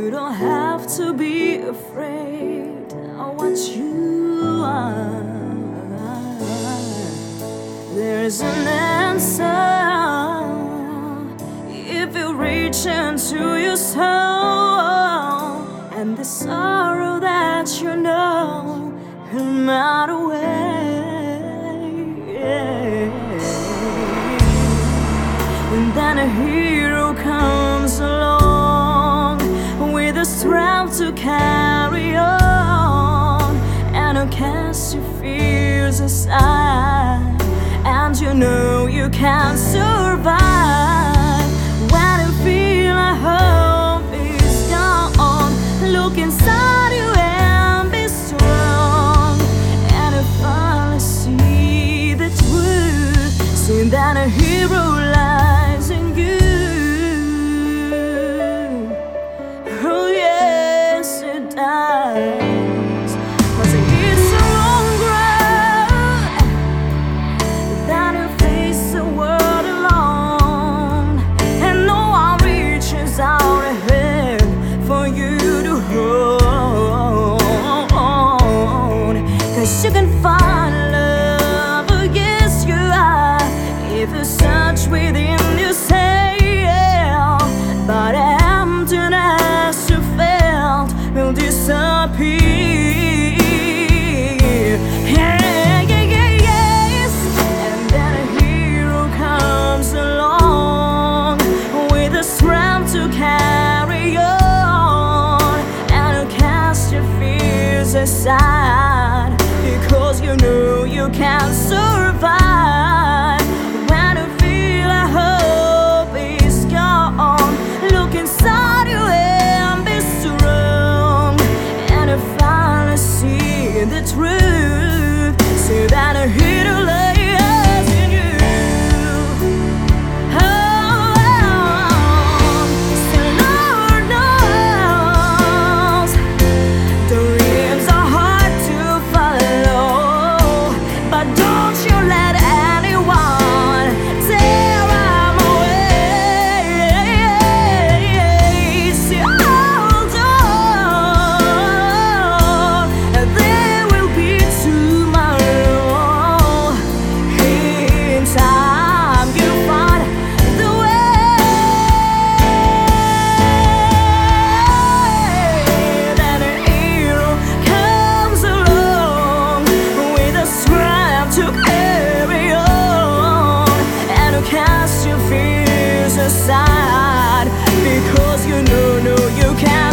You don't have to be afraid of what you are. There's an answer if you reach into your soul and the sorrow that you know will melt away. Yeah. And then a hero comes along the strength to carry on. And who casts your fears aside. And you know you can survive 'Cause you can find love, yes you are, if you search within yourself. But emptiness you felt will disappear. Yeah, yeah, yeah, yes. And then a hero comes along with the strength to carry on and cast your fears aside you can survive your fears aside because you know, no, you can't.